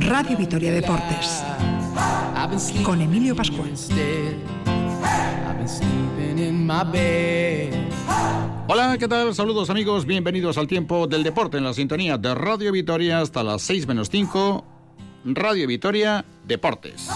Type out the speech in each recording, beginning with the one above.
Radio Vitoria Deportes con Emilio Pascual. Hola, ¿qué tal? Saludos amigos, bienvenidos al tiempo del deporte en la sintonía de Radio Vitoria hasta las 6 menos 5. Radio Vitoria Deportes.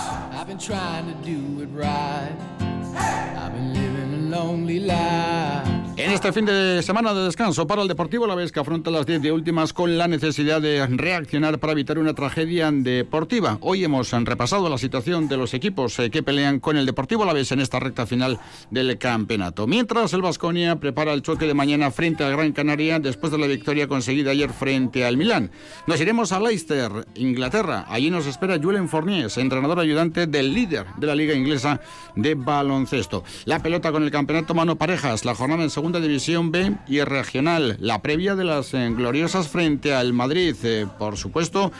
En este fin de semana de descanso para el Deportivo La Vez que afronta las 10 de últimas con la necesidad de reaccionar para evitar una tragedia deportiva. Hoy hemos repasado la situación de los equipos eh, que pelean con el Deportivo La Vez en esta recta final del campeonato. Mientras el Vasconia prepara el choque de mañana frente al Gran Canaria después de la victoria conseguida ayer frente al Milán. Nos iremos a Leicester, Inglaterra. Allí nos espera Julen Fournier, entrenador ayudante del líder de la liga inglesa de baloncesto. La pelota con el campeonato mano parejas, la jornada en segundo División B y regional. La previa de las eh, gloriosas frente al Madrid. Eh, por supuesto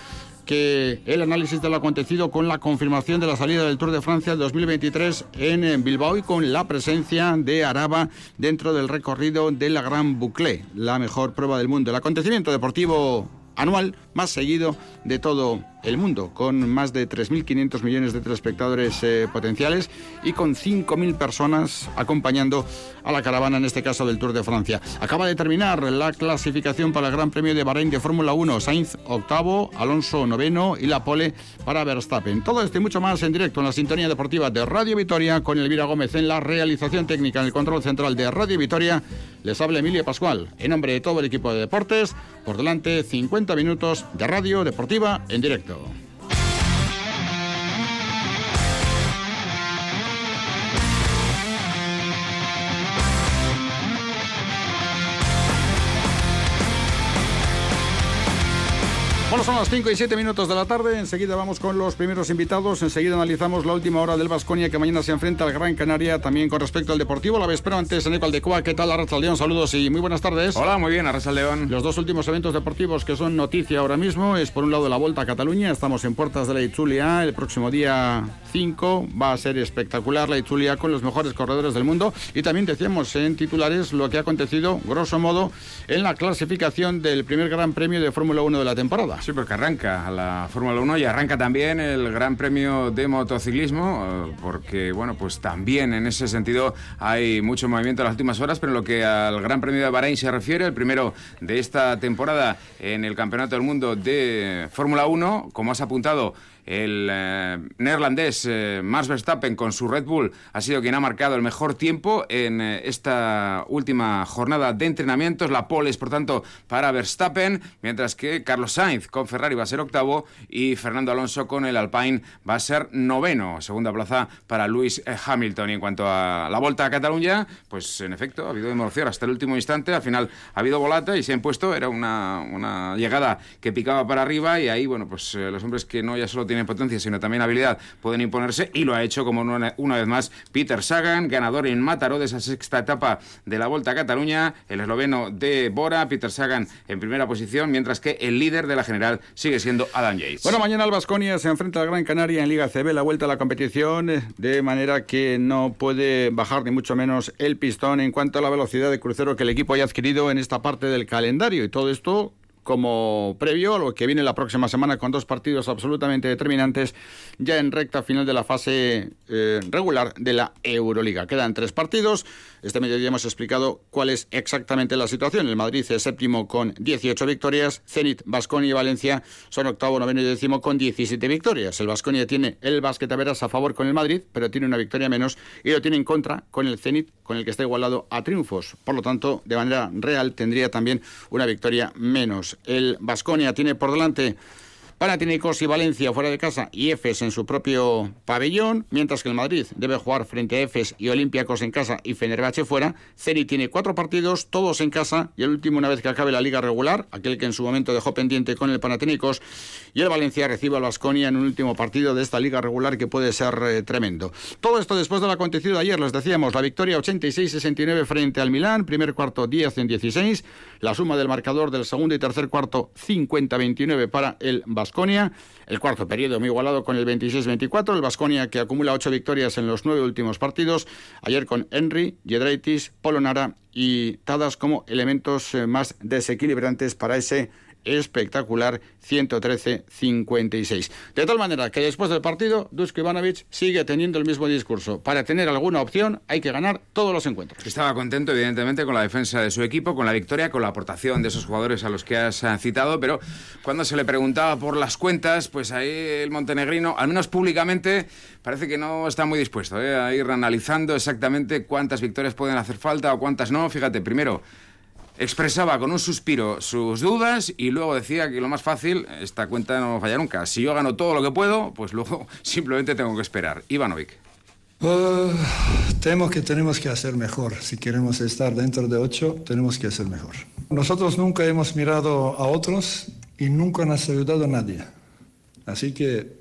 que el análisis de lo acontecido con la confirmación de la salida del Tour de Francia 2023 en eh, Bilbao y con la presencia de Araba dentro del recorrido de la Gran Boucle, la mejor prueba del mundo. El acontecimiento deportivo anual más seguido de todo el mundo, con más de 3.500 millones de telespectadores eh, potenciales y con 5.000 personas acompañando a la caravana, en este caso del Tour de Francia. Acaba de terminar la clasificación para el Gran Premio de Bahrein de Fórmula 1. Sainz octavo, Alonso noveno y la pole para Verstappen. Todo esto y mucho más en directo en la sintonía deportiva de Radio Vitoria con Elvira Gómez en la realización técnica en el control central de Radio Vitoria. Les habla Emilia Pascual en nombre de todo el equipo de deportes. Por delante 50 minutos de radio deportiva en directo. Bueno, son las 5 y 7 minutos de la tarde. Enseguida vamos con los primeros invitados. Enseguida analizamos la última hora del Vasconia que mañana se enfrenta al Gran Canaria. También con respecto al Deportivo. La vez, pero antes, en de Cuba, ¿qué tal, Arracha León? Saludos y muy buenas tardes. Hola, muy bien, Arracha León. Los dos últimos eventos deportivos que son noticia ahora mismo es por un lado la Vuelta a Cataluña. Estamos en puertas de la Itzulia. El próximo día 5 va a ser espectacular la Itzulia con los mejores corredores del mundo. Y también decíamos en titulares lo que ha acontecido, grosso modo, en la clasificación del primer Gran Premio de Fórmula 1 de la temporada. Sí, porque arranca la Fórmula 1 y arranca también el Gran Premio de Motociclismo, eh, porque, bueno, pues también en ese sentido hay mucho movimiento en las últimas horas, pero en lo que al Gran Premio de Bahrein se refiere, el primero de esta temporada en el Campeonato del Mundo de Fórmula 1, como has apuntado, el eh, neerlandés eh, Max Verstappen con su Red Bull ha sido quien ha marcado el mejor tiempo en eh, esta última jornada de entrenamientos. La pole es, por tanto, para Verstappen, mientras que Carlos Sainz con Ferrari va a ser octavo y Fernando Alonso con el Alpine va a ser noveno. Segunda plaza para Lewis Hamilton. Y en cuanto a la vuelta a Cataluña, pues en efecto ha habido emoción hasta el último instante. Al final ha habido volata y se han puesto. Era una, una llegada que picaba para arriba y ahí, bueno, pues los hombres que no ya solo tienen potencia, sino también habilidad, pueden imponerse y lo ha hecho como una, vez más Peter Sagan, ganador en Mataró de esa sexta etapa de la Vuelta a Cataluña, el esloveno de Bora, Peter Sagan en primera posición, mientras que el líder de la general sigue siendo Adam Yates. Bueno, mañana el Vasconia se enfrenta al Gran Canaria en Liga CB, la vuelta a la competición, de manera que no puede bajar ni mucho menos el pistón en cuanto a la velocidad de crucero que el equipo haya adquirido en esta parte del calendario. Y todo esto como previo a lo que viene la próxima semana con dos partidos absolutamente determinantes ya en recta final de la fase eh, regular de la Euroliga. Quedan tres partidos. Este mediodía hemos explicado cuál es exactamente la situación. El Madrid es séptimo con 18 victorias. Zenit, Basconia y Valencia son octavo, noveno y décimo con 17 victorias. El Basconia tiene el veras a favor con el Madrid, pero tiene una victoria menos y lo tiene en contra con el Zenit, con el que está igualado a triunfos. Por lo tanto, de manera real tendría también una victoria menos. El Basconia tiene por delante Panathinaikos y Valencia fuera de casa y Efes en su propio pabellón, mientras que el Madrid debe jugar frente a Efes y Olympiacos en casa y Fenerbahce fuera. Ceni tiene cuatro partidos, todos en casa, y el último una vez que acabe la liga regular, aquel que en su momento dejó pendiente con el Panathinaikos, y el Valencia recibe al Vasconia en un último partido de esta liga regular que puede ser eh, tremendo. Todo esto después de lo acontecido ayer, les decíamos, la victoria 86-69 frente al Milán, primer cuarto 10 en 16, la suma del marcador del segundo y tercer cuarto 50-29 para el Vasconia Basconia. El cuarto periodo muy igualado con el 26-24. El Basconia que acumula ocho victorias en los nueve últimos partidos. Ayer con Henry, Jedraitis, Polonara y Tadas como elementos eh, más desequilibrantes para ese espectacular 113-56. De tal manera que después del partido, Dusko Ivanovic sigue teniendo el mismo discurso. Para tener alguna opción hay que ganar todos los encuentros. Estaba contento, evidentemente, con la defensa de su equipo, con la victoria, con la aportación de esos jugadores a los que has eh, citado, pero cuando se le preguntaba por las cuentas, pues ahí el montenegrino, al menos públicamente, parece que no está muy dispuesto eh, a ir analizando exactamente cuántas victorias pueden hacer falta o cuántas no. Fíjate, primero expresaba con un suspiro sus dudas y luego decía que lo más fácil, esta cuenta no falla nunca. Si yo gano todo lo que puedo, pues luego simplemente tengo que esperar. Ivanovic. Uh, temo que tenemos que hacer mejor. Si queremos estar dentro de ocho, tenemos que hacer mejor. Nosotros nunca hemos mirado a otros y nunca nos ha ayudado a nadie. Así que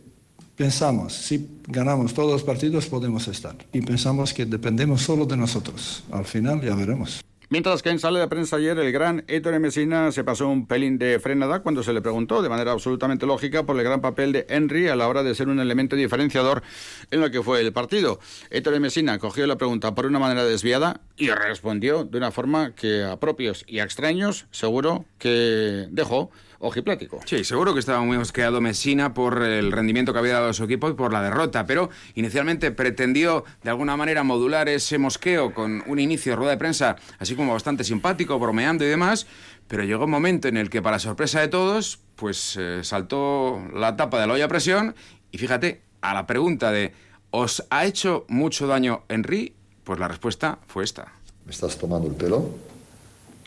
pensamos, si ganamos todos los partidos podemos estar. Y pensamos que dependemos solo de nosotros. Al final ya veremos. Mientras que en sala de prensa ayer el gran Héctor Messina se pasó un pelín de frenada cuando se le preguntó de manera absolutamente lógica por el gran papel de Henry a la hora de ser un elemento diferenciador en lo que fue el partido. Héctor Messina cogió la pregunta por una manera desviada y respondió de una forma que a propios y a extraños seguro que dejó ojiplático. Sí, seguro que estaba muy mosqueado Messina por el rendimiento que había dado a su equipo y por la derrota, pero inicialmente pretendió de alguna manera modular ese mosqueo con un inicio de rueda de prensa así como bastante simpático, bromeando y demás, pero llegó un momento en el que para sorpresa de todos, pues eh, saltó la tapa de la olla a presión y fíjate, a la pregunta de ¿os ha hecho mucho daño Henry? Pues la respuesta fue esta. ¿Me estás tomando el pelo?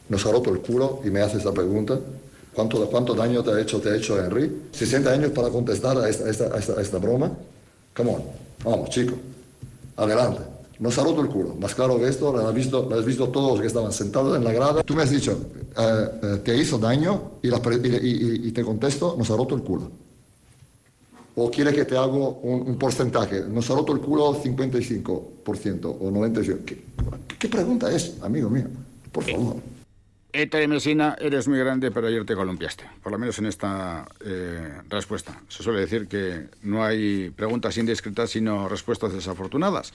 ¿Nos ha roto el culo y me haces esta pregunta? ¿Cuánto, ¿Cuánto daño te ha hecho, te ha hecho Henry? 60 años para contestar a esta, esta, esta, broma. Come on, vamos, chico. Adelante. Nos ha roto el culo. Más claro que esto, lo has visto, lo has visto todos los que estaban sentados en la grada. Tú me has dicho, eh, eh, te hizo daño y, y, y, te contesto, nos ha roto el culo. O quiere que te hago un, porcentaje. Nos ha roto el culo 55% o 95%. ¿Qué, ¿Qué, pregunta es, amigo mío? Por favor. Héctor Mesina, eres muy grande, pero ayer te columpiaste, por lo menos en esta eh, respuesta. Se suele decir que no hay preguntas indiscretas, sino respuestas desafortunadas.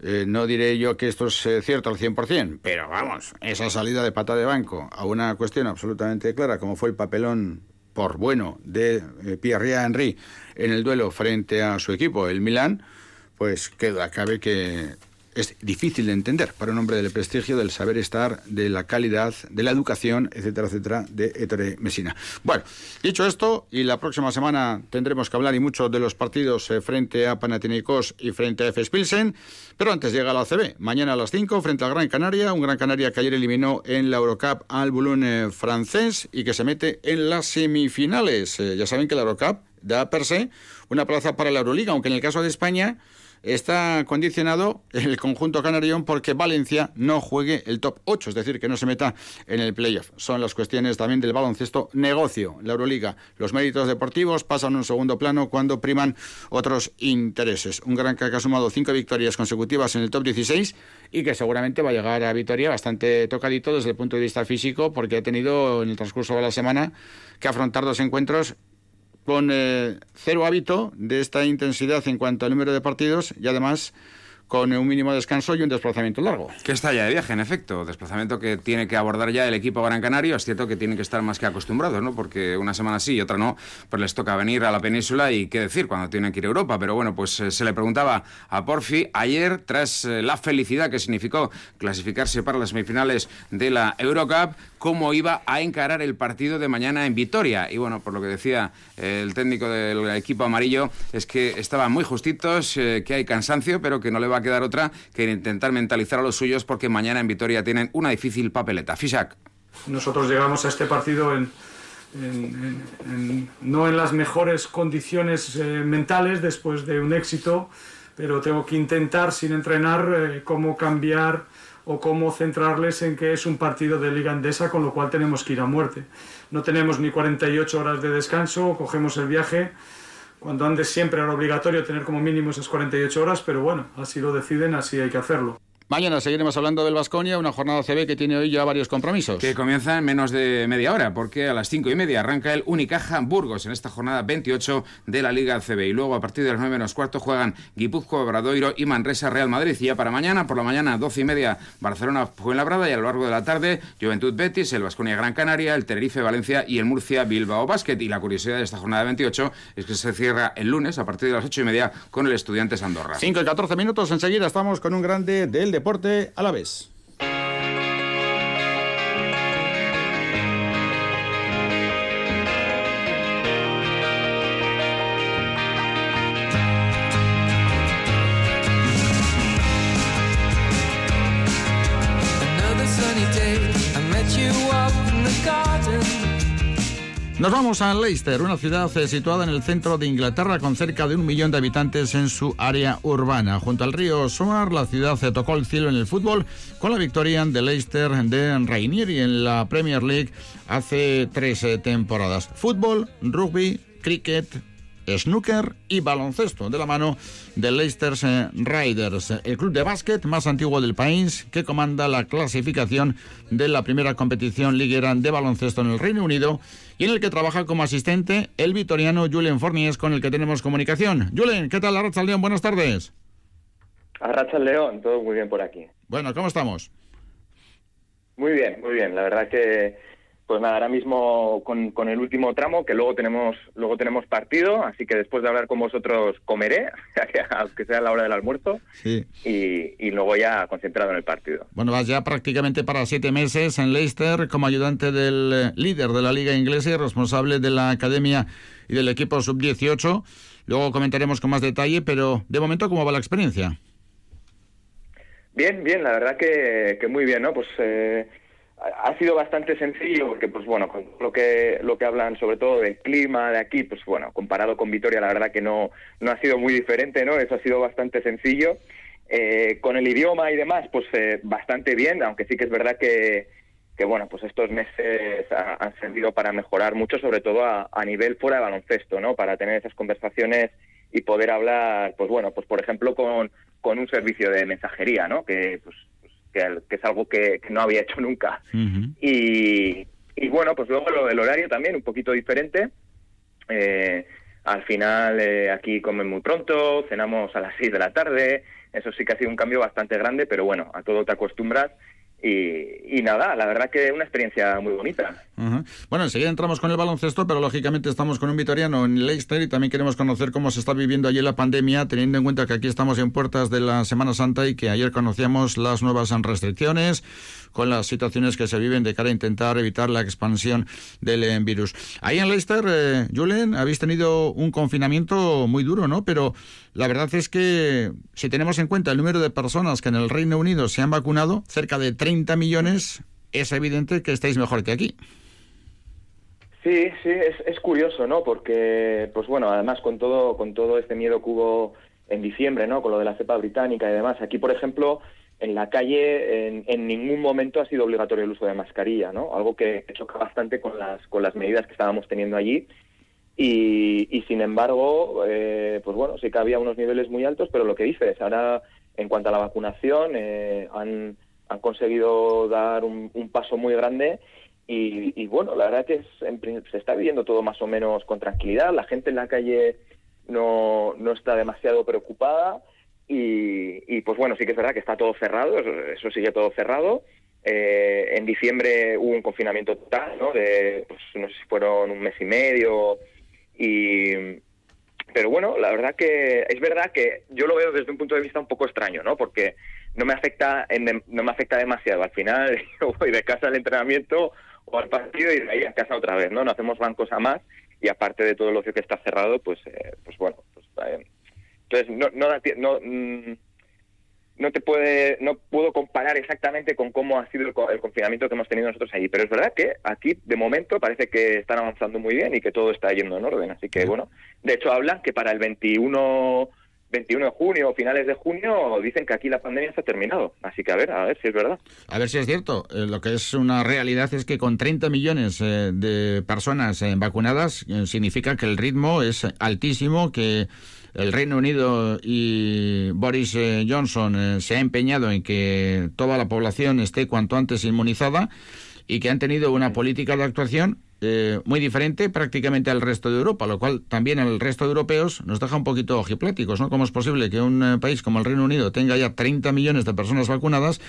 Eh, no diré yo que esto es eh, cierto al 100%, pero vamos, esa salida de pata de banco a una cuestión absolutamente clara, como fue el papelón por bueno de Pierre Henry en el duelo frente a su equipo, el Milán, pues queda, cabe que es difícil de entender para un hombre del prestigio, del saber estar, de la calidad, de la educación, etcétera, etcétera, de Ettore Messina. Bueno, dicho esto, y la próxima semana tendremos que hablar y mucho de los partidos eh, frente a Panathinaikos y frente a F. Pilsen, pero antes llega la ACB, mañana a las 5 frente al Gran Canaria, un Gran Canaria que ayer eliminó en la Eurocup al Boulogne francés y que se mete en las semifinales. Eh, ya saben que la Eurocup da per se una plaza para la Euroliga, aunque en el caso de España está condicionado el conjunto canarión porque Valencia no juegue el top 8, es decir, que no se meta en el playoff. Son las cuestiones también del baloncesto negocio, la Euroliga. Los méritos deportivos pasan a un segundo plano cuando priman otros intereses. Un gran que ha sumado cinco victorias consecutivas en el top 16 y que seguramente va a llegar a victoria bastante tocadito desde el punto de vista físico porque ha tenido en el transcurso de la semana que afrontar dos encuentros con eh, cero hábito de esta intensidad en cuanto al número de partidos y además con un mínimo descanso y un desplazamiento largo. Que está ya de viaje, en efecto. Desplazamiento que tiene que abordar ya el equipo Gran Canario. Es cierto que tienen que estar más que acostumbrados, ¿no? Porque una semana sí y otra no, pues les toca venir a la península y qué decir cuando tienen que ir a Europa. Pero bueno, pues eh, se le preguntaba a Porfi ayer, tras eh, la felicidad que significó clasificarse para las semifinales de la Eurocup, cómo iba a encarar el partido de mañana en Vitoria. Y bueno, por lo que decía el técnico del equipo amarillo, es que estaban muy justitos, eh, que hay cansancio, pero que no le va a quedar otra que intentar mentalizar a los suyos porque mañana en Vitoria tienen una difícil papeleta. Fisak. Nosotros llegamos a este partido en, no en las mejores condiciones eh, mentales después de un éxito, pero tengo que intentar sin entrenar eh, cómo cambiar o cómo centrarles en que es un partido de liga andesa, con lo cual tenemos que ir a muerte. No tenemos ni 48 horas de descanso, cogemos el viaje. Cuando antes siempre era obligatorio tener como mínimo esas 48 horas, pero bueno, así lo deciden, así hay que hacerlo. Mañana seguiremos hablando del Vasconia, una jornada CB que tiene hoy ya varios compromisos. Que comienza en menos de media hora, porque a las cinco y media arranca el Unicaja Burgos en esta jornada 28 de la Liga CB. Y luego a partir de las 9 menos cuarto juegan Guipúzcoa, Obradoiro y Manresa Real Madrid. Y ya para mañana, por la mañana, 12 y media, Barcelona Fuenlabrada. Y a lo largo de la tarde, Juventud Betis, el Vasconia Gran Canaria, el Tenerife Valencia y el Murcia Bilbao Basket. Y la curiosidad de esta jornada 28 es que se cierra el lunes a partir de las 8 y media con el Estudiantes Andorra. 5 y 14 minutos, enseguida estamos con un grande del deporte a la vez. Nos vamos a Leicester, una ciudad eh, situada en el centro de Inglaterra con cerca de un millón de habitantes en su área urbana. Junto al río Soar, la ciudad se tocó el cielo en el fútbol con la victoria de Leicester de Rainieri en la Premier League hace tres eh, temporadas. Fútbol, rugby, cricket, snooker y baloncesto, de la mano del Leicester Riders, el club de básquet más antiguo del país que comanda la clasificación de la primera competición liguera de baloncesto en el Reino Unido y en el que trabaja como asistente el vitoriano Julen Fornies, con el que tenemos comunicación. Julen, ¿qué tal, Arracha León? Buenas tardes. Arracha León, todo muy bien por aquí. Bueno, ¿cómo estamos? Muy bien, muy bien. La verdad que pues nada, ahora mismo con, con, el último tramo, que luego tenemos, luego tenemos partido, así que después de hablar con vosotros comeré, aunque sea la hora del almuerzo, y, y, luego ya concentrado en el partido. Bueno, vas ya prácticamente para siete meses en Leicester como ayudante del eh, líder de la liga inglesa y responsable de la academia y del equipo sub-18. Luego comentaremos con más detalle, pero de momento, ¿cómo va la experiencia? Bien, bien, la verdad que, que muy bien, ¿no? Pues... Eh ha sido bastante sencillo porque pues bueno con lo que lo que hablan sobre todo del clima de aquí pues bueno comparado con Vitoria la verdad que no no ha sido muy diferente no eso ha sido bastante sencillo. Eh, con el idioma y demás pues eh, bastante bien aunque sí que es verdad que que bueno pues estos meses han servido para mejorar mucho sobre todo a, a nivel fuera de baloncesto no para tener esas conversaciones y poder hablar pues bueno pues por ejemplo con con un servicio de mensajería no que pues que, es algo que, no había hecho nunca. y, bueno, pues luego lo del horario también, un poquito diferente. Eh, al final eh, aquí comen muy pronto, cenamos a las 6 de la tarde, eso sí que ha sido un cambio bastante grande, pero bueno, a todo te acostumbras y, nada, la verdad que una experiencia muy bonita. Bueno, enseguida entramos con el baloncesto, pero lógicamente estamos con un vitoriano en Leicester y también queremos conocer cómo se está viviendo allí la pandemia, teniendo en cuenta que aquí estamos en puertas de la Semana Santa y que ayer conocíamos las nuevas restricciones con las situaciones que se viven de cara a intentar evitar la expansión del eh, virus. Ahí en Leicester, eh, Julen, habéis tenido un confinamiento muy duro, ¿no? Pero la verdad es que si tenemos en cuenta el número de personas que en el Reino Unido se han vacunado, cerca de 30 millones, es evidente que estáis mejor que aquí. Sí, sí, es, es curioso, ¿no? Porque, pues bueno, además con todo, con todo este miedo que hubo en diciembre, ¿no? Con lo de la cepa británica y demás. Aquí, por ejemplo, en la calle en, ningún momento ha sido obligatorio el uso de mascarilla, ¿no? Algo que choca bastante con las, con las medidas que estábamos teniendo allí. Y, sin embargo, eh, pues bueno, sí que había unos niveles muy altos, pero lo que dices, ahora en cuanto a la vacunación, eh, han, han conseguido dar un, paso muy grande y, bueno, la verdad que se está viviendo todo más o menos con tranquilidad, la gente en la calle no, no está demasiado preocupada y, pues bueno, sí que es verdad que está todo cerrado, eso, sigue todo cerrado. Eh, en diciembre hubo un confinamiento total, ¿no? De, pues no sé si fueron un mes y medio. Y, pero bueno, la verdad que es verdad que yo lo veo desde un punto de vista un poco extraño, ¿no? Porque no me afecta, no me afecta demasiado. Al final yo voy de casa al entrenamiento o al partido y de ahí a casa otra vez, ¿no? No hacemos bancos a más y aparte de todo el ocio que está cerrado, pues, eh, pues bueno, pues, eh, entonces, no, no, no, mm, no te puede, no puedo comparar exactamente con cómo ha sido el, confinamiento que hemos tenido nosotros allí, pero es verdad que aquí de momento parece que están avanzando muy bien y que todo está yendo en orden, así que bueno, de hecho hablan que para el 21 21 de junio o finales de junio dicen que aquí la pandemia está terminado. Así que a ver, a ver si es verdad. A ver si es cierto. Eh, lo que es una realidad es que con 30 millones eh, de personas eh, vacunadas significa que el ritmo es altísimo, que el Reino Unido y Boris Johnson se ha empeñado en que toda la población esté cuanto antes inmunizada y que han tenido una política de actuación eh, muy diferente prácticamente al resto de Europa, lo cual también al resto de europeos nos deja un poquito ojipláticos, ¿no? ¿Cómo es posible que un eh, país como el Reino Unido tenga ya 30 millones de personas vacunadas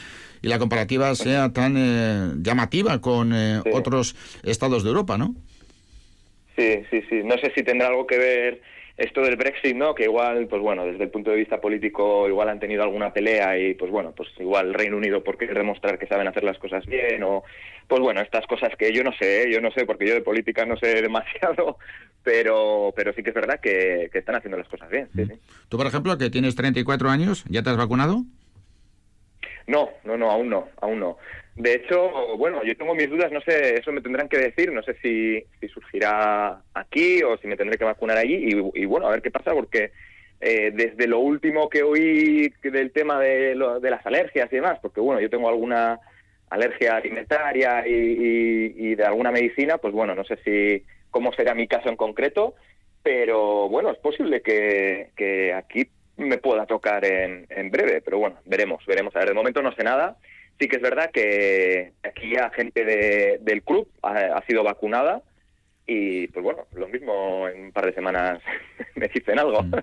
y la comparativa sea tan eh, llamativa con otros estados de Europa, ¿no? Sí, sí, sí. No sé si tendrá algo que ver esto del Brexit, ¿no? Que igual, pues bueno, desde el punto de vista político, igual han tenido alguna pelea y, pues bueno, pues igual Reino Unido por querer demostrar que saben hacer las cosas bien o, pues bueno, estas cosas que yo no sé, ¿eh? yo no sé porque yo de política no sé demasiado, pero, pero sí que es verdad que, están haciendo las cosas bien. Sí, Tú, por ejemplo, que tienes 34 años, ¿ya te has vacunado? No, no, no, aún no, aún no. De hecho, bueno, yo tengo mis dudas, no sé, eso me tendrán que decir, no sé si, si surgirá aquí o si me tendré que vacunar allí y, bueno, a ver qué pasa porque eh, desde lo último que oí del tema de, de las alergias y demás, porque bueno, yo tengo alguna alergia alimentaria y, de alguna medicina, pues bueno, no sé si cómo será mi caso en concreto, pero bueno, es posible que, que aquí me pueda tocar en, en breve, pero bueno, veremos, veremos. A ver, de momento no sé nada Sí que es verdad que aquí ya gente de, del club ha, sido vacunada y pues bueno, lo mismo en un par de semanas me dicen algo. Mm.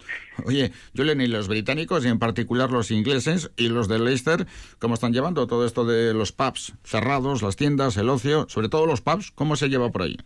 Oye, Julen, ¿y los británicos y en particular los ingleses y los de Leicester, cómo están llevando todo esto de los pubs cerrados, las tiendas, el ocio, sobre todo los pubs, cómo se lleva por ahí?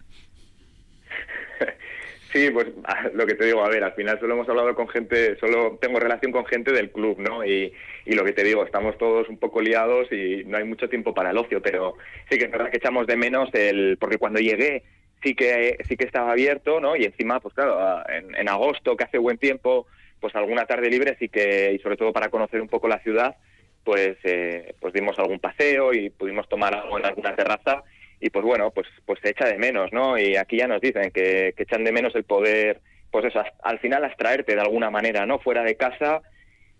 Sí, pues lo que te digo, a ver, al final solo hemos hablado con gente, solo tengo relación con gente del club, ¿no? Y, y lo que te digo, estamos todos un poco liados y no hay mucho tiempo para el ocio, pero sí que es verdad que echamos de menos el, porque cuando llegué sí que sí que estaba abierto, ¿no? Y encima, pues claro, en, en agosto que hace buen tiempo, pues alguna tarde libre sí que, y sobre todo para conocer un poco la ciudad, pues, eh, pues dimos algún paseo y pudimos tomar algo en alguna terraza y pues bueno, pues, pues se echa de menos, ¿no? Y aquí ya nos dicen que, echan de menos el poder, pues eso, al final abstraerte de alguna manera, ¿no? Fuera de casa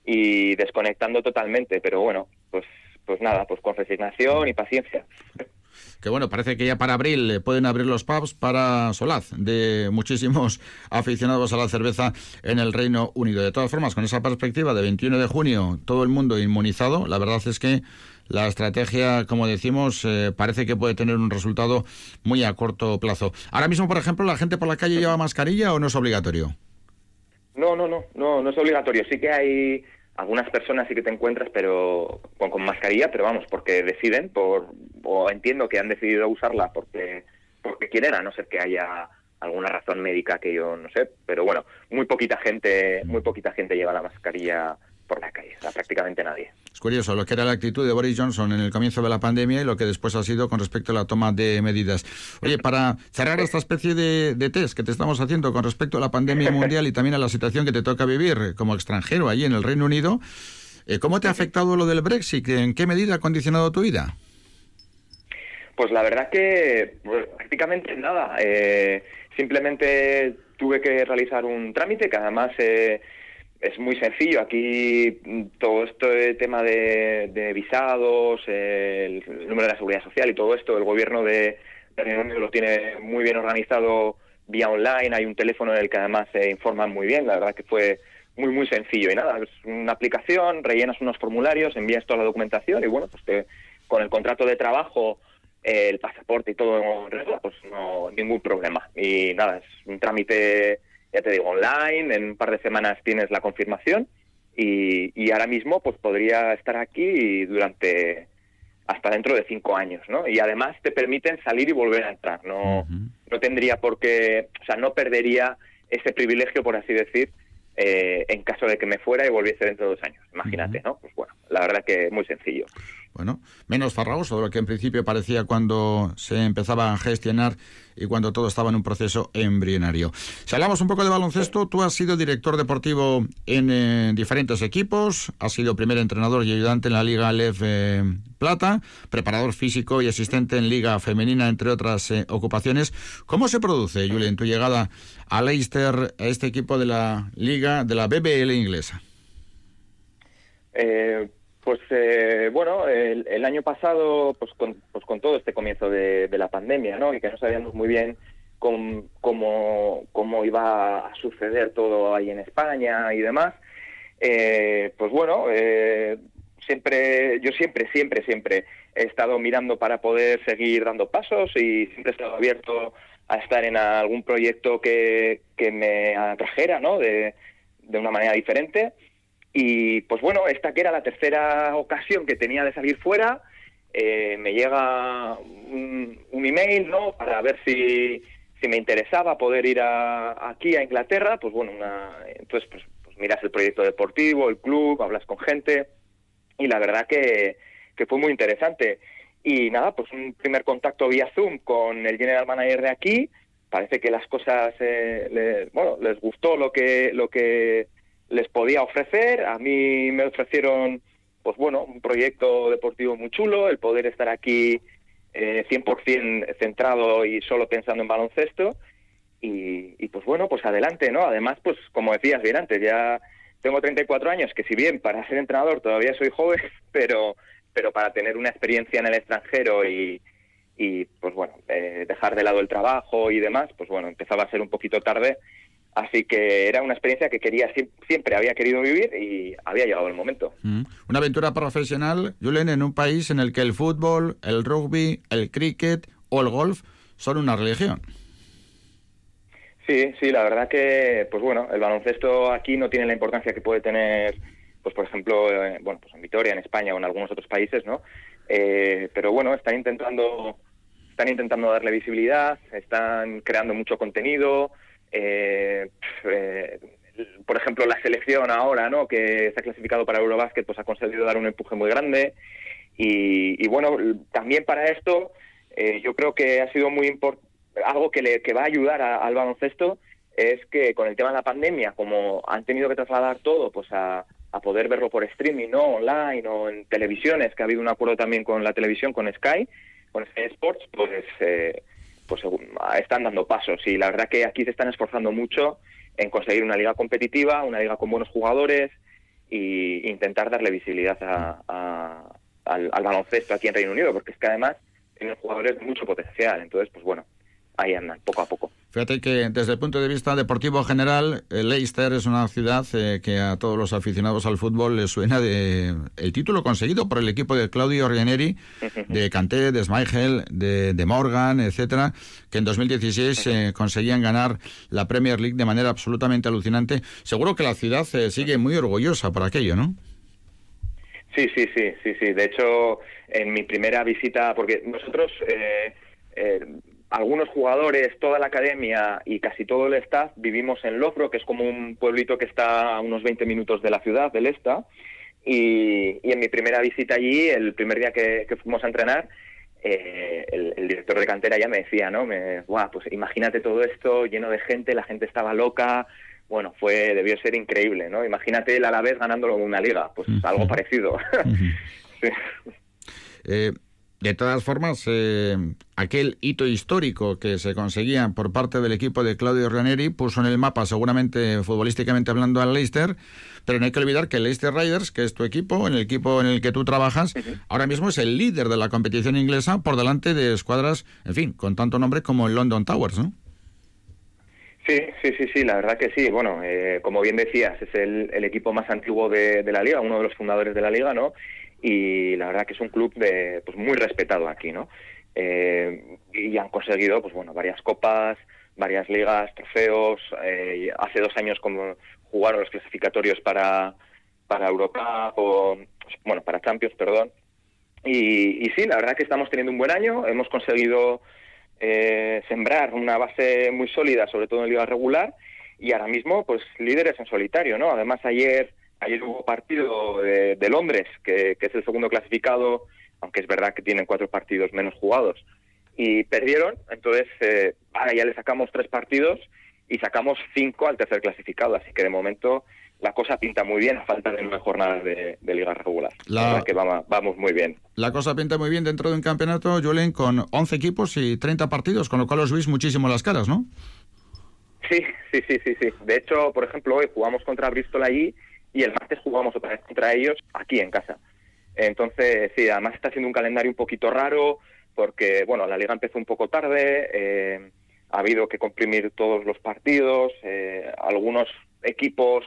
y desconectando totalmente, pero bueno, pues, pues nada, pues con resignación y paciencia. Que bueno, parece que ya para abril pueden abrir los pubs para Solaz, de muchísimos aficionados a la cerveza en el Reino Unido. De todas formas, con esa perspectiva de 21 de junio, todo el mundo inmunizado, la verdad es que la estrategia, como decimos, eh, parece que puede tener un resultado muy a corto plazo. Ahora mismo, por ejemplo, ¿la gente por la calle lleva mascarilla o no es obligatorio? No, no, no, no, no es obligatorio. Sí que hay algunas personas sí que te encuentras, pero con, mascarilla, pero vamos, porque deciden, por, o entiendo que han decidido usarla porque, porque quieren, a no ser que haya alguna razón médica que yo no sé, pero bueno, muy poquita gente, muy poquita gente lleva la mascarilla por la calle, prácticamente nadie. Es curioso lo que era la actitud de Boris Johnson en el comienzo de la pandemia y lo que después ha sido con respecto a la toma de medidas. Oye, para cerrar esta especie de, test que te estamos haciendo con respecto a la pandemia mundial y también a la situación que te toca vivir como extranjero allí en el Reino Unido, eh, ¿cómo te ha afectado lo del Brexit? ¿En qué medida ha condicionado tu vida? Pues la verdad que pues, prácticamente nada. Eh, simplemente tuve que realizar un trámite que además... Eh, es muy sencillo. Aquí mm, todo este tema de, visados, el, número de la seguridad social y todo esto, el gobierno de, Reino Unido lo tiene muy bien organizado vía online. Hay un teléfono en el que además se informan muy bien. La verdad que fue muy, muy sencillo. Y nada, es una aplicación, rellenas unos formularios, envías toda la documentación y bueno, pues con el contrato de trabajo, el pasaporte y todo pues no ningún problema. Y nada, es un trámite ya te digo, online, en un par de semanas tienes la confirmación y, y ahora mismo pues podría estar aquí durante hasta dentro de cinco años, ¿no? Y además te permiten salir y volver a entrar, no, no tendría por qué, o sea, no perdería ese privilegio, por así decir, eh, en caso de que me fuera y volviese dentro de dos años. Imagínate, ¿no? Pues bueno, la verdad que muy sencillo. Bueno, menos farragoso de lo que en principio parecía cuando se empezaba a gestionar y cuando todo estaba en un proceso embrionario. Si hablamos un poco de baloncesto, tú has sido director deportivo en eh, diferentes equipos, has sido primer entrenador y ayudante en la Liga Lef eh, Plata, preparador físico y asistente en Liga Femenina, entre otras eh, ocupaciones. ¿Cómo se produce, Julián, tu llegada a Leicester, a este equipo de la Liga, de la BBL inglesa? Pues eh, bueno, el, año pasado, pues con, pues con todo este comienzo de, la pandemia, ¿no? Y que no sabíamos muy bien cómo, cómo, iba a suceder todo ahí en España y demás, eh, pues bueno, eh, siempre, yo siempre, siempre, siempre he estado mirando para poder seguir dando pasos y siempre he estado abierto a estar en algún proyecto que, que me atrajera, ¿no? De, de una manera diferente. Y pues bueno, esta que era la tercera ocasión que tenía de salir fuera, eh, me llega un, email, ¿no? Para ver si, si me interesaba poder ir a, aquí a Inglaterra. Pues bueno, una, entonces pues, pues, miras el proyecto deportivo, el club, hablas con gente y la verdad que, que fue muy interesante. Y nada, pues un primer contacto vía Zoom con el general manager de aquí. Parece que las cosas, eh, bueno, les gustó lo que lo que les podía ofrecer. A mí me ofrecieron, pues bueno, un proyecto deportivo muy chulo, el poder estar aquí eh, 100% centrado y solo pensando en baloncesto. Y, pues bueno, pues adelante, ¿no? Además, pues como decías bien antes, ya tengo 34 años, que si bien para ser entrenador todavía soy joven, pero, pero para tener una experiencia en el extranjero y, y pues bueno, eh, dejar de lado el trabajo y demás, pues bueno, empezaba a ser un poquito tarde Así que era una experiencia que quería siempre había querido vivir y había llegado el momento. Mm. Una aventura profesional, Julen, en un país en el que el fútbol, el rugby, el cricket o el golf son una religión. Sí, sí, la verdad que, pues bueno, el baloncesto aquí no tiene la importancia que puede tener, pues por ejemplo, eh, bueno, pues en Vitoria, en España o en algunos otros países, ¿no? Eh, pero bueno, están intentando, están intentando darle visibilidad, están creando mucho contenido, eh, eh, por ejemplo, la selección ahora, ¿no? Que se ha clasificado para Eurobasket, pues ha conseguido dar un empuje muy grande. Y, bueno, también para esto, eh, yo creo que ha sido muy importante, algo que, le, que va a ayudar al baloncesto es que con el tema de la pandemia, como han tenido que trasladar todo, pues a, a poder verlo por streaming, no online o en televisiones, que ha habido un acuerdo también con la televisión, con Sky, con Sky Sports, pues eh, pues están dando pasos y la verdad que aquí se están esforzando mucho en conseguir una liga competitiva, una liga con buenos jugadores e intentar darle visibilidad al, al, baloncesto aquí en Reino Unido, porque es que además tienen jugadores de mucho potencial. Entonces, pues bueno, ahí andan, poco a poco. Fíjate que desde el punto de vista deportivo general, eh, Leicester es una ciudad eh, que a todos los aficionados al fútbol les suena de el título conseguido por el equipo de Claudio Rianieri, de Canté, de Smigel, de, Morgan, etcétera, que en 2016 eh, conseguían ganar la Premier League de manera absolutamente alucinante. Seguro que la ciudad sigue muy orgullosa por aquello, ¿no? Sí, sí, sí, sí, sí. De hecho, en mi primera visita, porque nosotros algunos jugadores, toda la academia y casi todo el staff vivimos en Lofro, que es como un pueblito que está a unos 20 minutos de la ciudad, del Esta. Y, en mi primera visita allí, el primer día que, fuimos a entrenar, eh, el, director de cantera ya me decía, ¿no? Me, Guau, pues imagínate todo esto lleno de gente, la gente estaba loca. Bueno, fue, debió ser increíble, ¿no? Imagínate el Alavés ganándolo en una liga, pues algo parecido. eh, de todas formas, eh, aquel hito histórico que se conseguía por parte del equipo de Claudio Ranieri puso en el mapa, seguramente futbolísticamente hablando, al Leicester, pero no hay que olvidar que el Leicester Riders, que es tu equipo, en el equipo en el que tú trabajas, ahora mismo es el líder de la competición inglesa por delante de escuadras, en fin, con tanto nombre como el London Towers, ¿no? Sí, sí, sí, sí, la verdad que sí. Bueno, eh, como bien decías, es el, equipo más antiguo de, de, la liga, uno de los fundadores de la liga, ¿no? Y la verdad que es un club de, pues muy respetado aquí, ¿no? Eh, y han conseguido, pues bueno, varias copas, varias ligas, trofeos. Eh, hace dos años como jugaron los clasificatorios para para Europa o bueno para Champions, perdón. Y, y, sí, la verdad que estamos teniendo un buen año. Hemos conseguido eh, sembrar una base muy sólida, sobre todo en liga regular, y ahora mismo, pues líderes en solitario, ¿no? Además ayer Ayer hubo partido de, Londres, que, es el segundo clasificado, aunque es verdad que tienen cuatro partidos menos jugados. Y perdieron, entonces eh, ahora ya le sacamos tres partidos y sacamos cinco al tercer clasificado. Así que de momento la cosa pinta muy bien a falta de nueve jornadas de, liga regular. La, que vamos, vamos, muy bien. La cosa pinta muy bien dentro de un campeonato, Julen, con 11 equipos y 30 partidos, con lo cual os veis muchísimo las caras, ¿no? Sí, sí, sí, sí, sí. De hecho, por ejemplo, hoy jugamos contra Bristol allí y el martes jugamos otra vez contra ellos aquí en casa. Entonces, sí, además está siendo un calendario un poquito raro porque, bueno, la liga empezó un poco tarde, eh, ha habido que comprimir todos los partidos, eh, algunos equipos,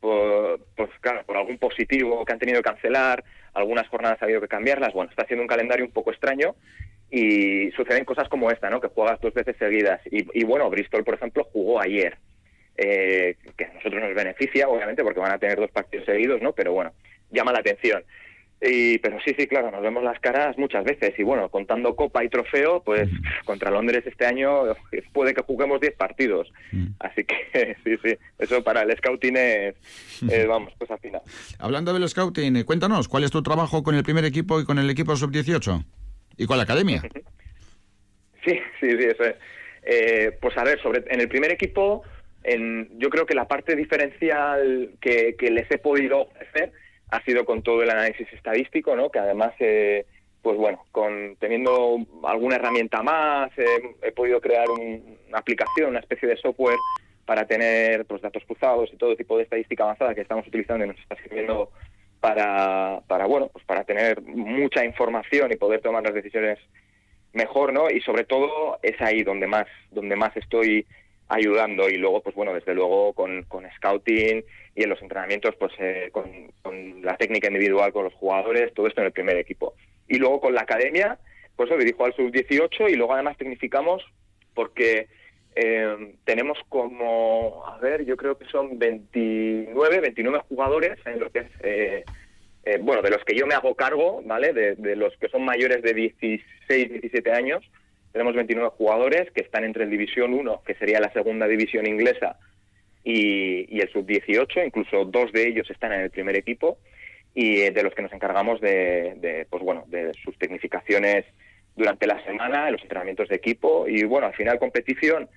pues claro, por algún positivo que han tenido que cancelar, algunas jornadas ha habido que cambiarlas. Bueno, está siendo un calendario un poco extraño y suceden cosas como esta, ¿no? Que juegas dos veces seguidas. Y, bueno, Bristol, por ejemplo, jugó ayer, eh, que a nosotros nos beneficia, obviamente, porque van a tener dos partidos seguidos, ¿no? Pero bueno, llama la atención. Y, pero sí, sí, claro, nos vemos las caras muchas veces. Y bueno, contando copa y trofeo, pues contra Londres este año puede que juguemos 10 partidos. Mm. Así que sí, sí, eso para el scouting es, vamos, pues al final. Hablando del scouting, cuéntanos, ¿cuál es tu trabajo con el primer equipo y con el equipo sub-18? ¿Y con la academia? Sí, sí, sí, eso es. Eh, pues a ver, sobre, en el primer equipo, en, yo creo que la parte diferencial que, les he podido ofrecer ha sido con todo el análisis estadístico, ¿no? Que además, eh, pues bueno, con teniendo alguna herramienta más, he podido crear una aplicación, una especie de software para tener pues datos cruzados y todo tipo de estadística avanzada que estamos utilizando y nos está sirviendo para, para bueno, pues para tener mucha información y poder tomar las decisiones mejor, ¿no? Y sobre todo es ahí donde más, donde más estoy ayudando y luego, pues bueno, desde luego con, con scouting y en los entrenamientos, pues eh, con, la técnica individual con los jugadores, todo esto en el primer equipo. Y luego con la academia, pues lo dirijo al sub-18 y luego además tecnificamos porque eh, tenemos como, a ver, yo creo que son 29, 29 jugadores en lo que es, eh, bueno, de los que yo me hago cargo, ¿vale? De los que son mayores de 16, 17 años, tenemos 29 jugadores que están entre el División 1, que sería la segunda división inglesa, y, el Sub-18, incluso dos de ellos están en el primer equipo, y eh, de los que nos encargamos de, pues bueno, de sus tecnificaciones durante la semana, los entrenamientos de equipo, y bueno, al final competición,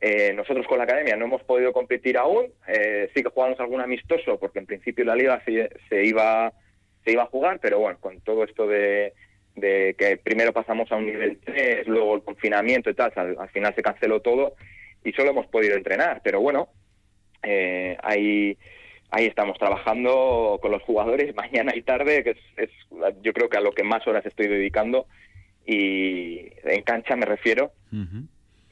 eh, nosotros con la academia no hemos podido competir aún, eh, sí que jugamos algún amistoso, porque en principio la liga se, iba, se iba a jugar, pero bueno, con todo esto de de que primero pasamos a un nivel 3, luego el confinamiento y tal, al, final se canceló todo y solo hemos podido entrenar, pero bueno, eh, ahí, ahí estamos trabajando con los jugadores mañana y tarde, que es, yo creo que a lo que más horas estoy dedicando y en cancha me refiero.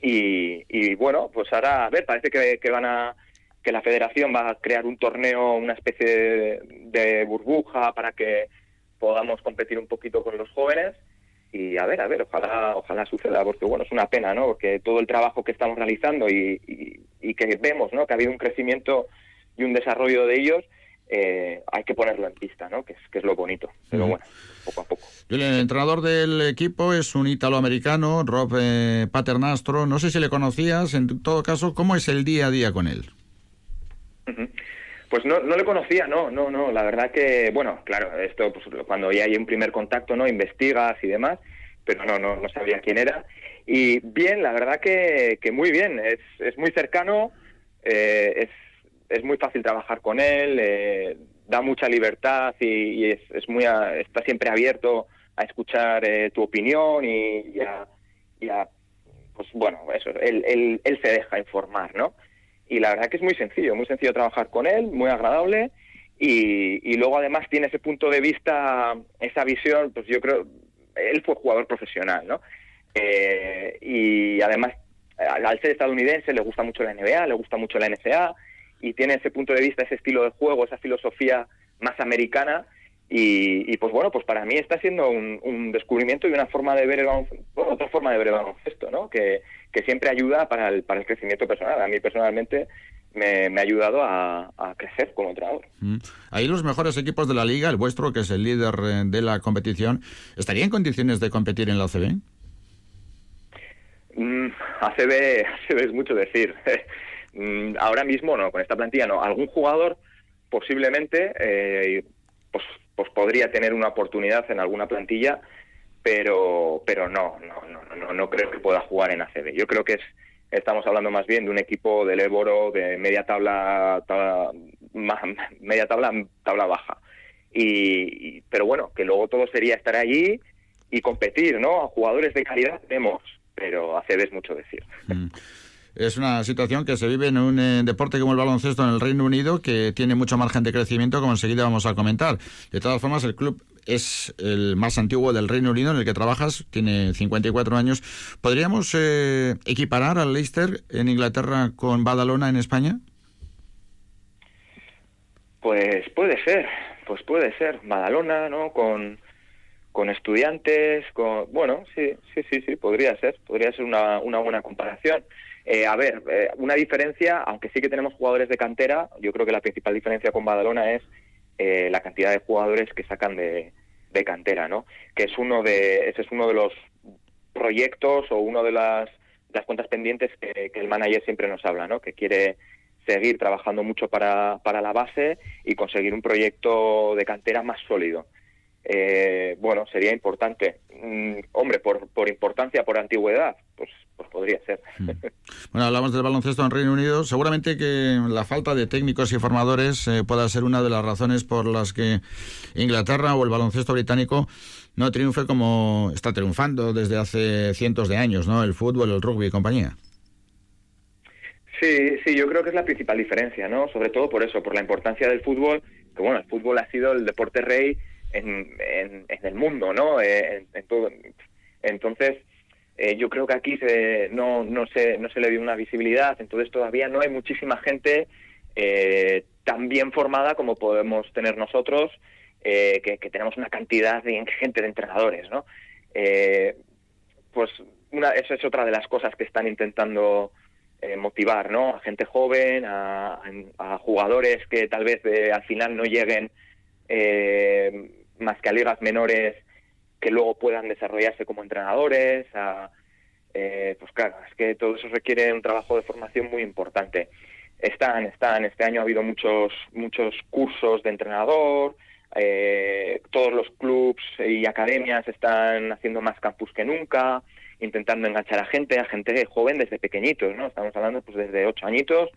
y, y, bueno, pues ahora, a ver, parece que, que van a que la federación va a crear un torneo, una especie de burbuja para que podamos competir un poquito con los jóvenes y a ver, a ver, ojalá, ojalá suceda, porque bueno, es una pena, ¿no? Porque todo el trabajo que estamos realizando y, que vemos, ¿no? Que ha habido un crecimiento y un desarrollo de ellos, eh, hay que ponerlo en pista, ¿no? Que es, que es lo bonito, pero bueno, poco a poco. El entrenador del equipo es un italoamericano, Rob eh, Paternastro. No sé si le conocías, en todo caso, ¿cómo es el día a día con él? Pues no, no le conocía, no, no, no. La verdad que, bueno, claro, esto pues, cuando ya hay un primer contacto, ¿no? Investigas y demás, pero no, no, no sabía quién era. Y bien, la verdad que, que muy bien. Es, es muy cercano, eh, es, es muy fácil trabajar con él, eh, da mucha libertad y, es, muy está siempre abierto a escuchar eh, tu opinión y, a, y a, pues bueno, eso, él, él, él se deja informar, ¿no? Y la verdad que es muy sencillo, muy sencillo trabajar con él, muy agradable y, luego además tiene ese punto de vista, esa visión, pues yo creo, él fue jugador profesional, ¿no? Eh, y además, al ser estadounidense, le gusta mucho la NBA, le gusta mucho la NCA y tiene ese punto de vista, ese estilo de juego, esa filosofía más americana y, pues bueno, pues para mí está siendo un, descubrimiento y una forma de ver el baloncesto, otra forma de ver el baloncesto, ¿no? Que, que siempre ayuda para el, para el crecimiento personal. A mí personalmente me, ha ayudado a, crecer como entrenador. Mm. Ahí los mejores equipos de la liga, el vuestro, que es el líder eh, de la competición, ¿estaría en condiciones de competir en la ACB? Mm, ACB, ACB es mucho decir. Mm, ahora mismo no, con esta plantilla no. Algún jugador posiblemente eh, pues pues podría tener una oportunidad en alguna plantilla, pero pero no, no, no, no, no creo que pueda jugar en ACB. Yo creo que es estamos hablando más bien de un equipo del Éboro de media tabla, media tabla tabla baja. Y, pero bueno, que luego todo sería estar allí y competir, ¿no? A jugadores de calidad tenemos, pero ACB es mucho decir. Mm. Es una situación que se vive en un deporte como el baloncesto en el Reino Unido que tiene mucho margen de crecimiento, como enseguida vamos a comentar. De todas formas, el club es el más antiguo del Reino Unido en el que trabajas, tiene 54 años. ¿Podríamos eh, equiparar al Leicester en Inglaterra con Badalona en España? Pues puede ser, pues puede ser. Badalona, ¿no? Con, con estudiantes, con... Bueno, sí, sí, sí, sí, podría ser. Podría ser una, una buena comparación. Eh, a ver, eh, una diferencia, aunque sí que tenemos jugadores de cantera, yo creo que la principal diferencia con Badalona es eh, la cantidad de jugadores que sacan de, cantera, ¿no? Que es uno de, ese es uno de los proyectos o uno de las, las cuentas pendientes que, que el manager siempre nos habla, ¿no? Que quiere seguir trabajando mucho para, para la base y conseguir un proyecto de cantera más sólido. Eh, bueno, sería importante. Mm, hombre, por, por importancia, por antigüedad, pues, pues podría ser. Mm. Bueno, hablamos del baloncesto en Reino Unido. Seguramente que la falta de técnicos y formadores eh, pueda ser una de las razones por las que Inglaterra o el baloncesto británico no triunfe como está triunfando desde hace cientos de años, ¿no? El fútbol, el rugby y compañía. Sí, sí, yo creo que es la principal diferencia, ¿no? Sobre todo por eso, por la importancia del fútbol, que bueno, el fútbol ha sido el deporte rey en, en, el mundo, ¿no? Eh, en. Entonces, eh, yo creo que aquí se, no, no, se, no se le dio una visibilidad, entonces todavía no hay muchísima gente eh, tan bien formada como podemos tener nosotros, que, que, tenemos una cantidad de gente de entrenadores, ¿no? pues una, eso es otra de las cosas que están intentando eh, motivar ¿no? a gente joven, a, jugadores que tal vez eh, al final no lleguen eh, más que a ligas menores que luego puedan desarrollarse como entrenadores. pues claro, es que todo eso requiere un trabajo de formación muy importante. Están, están, este año ha habido muchos, muchos cursos de entrenador, todos los clubs y academias están haciendo más campus que nunca intentando enganchar a gente, a gente joven desde pequeñitos, ¿no? Estamos hablando pues desde ocho añitos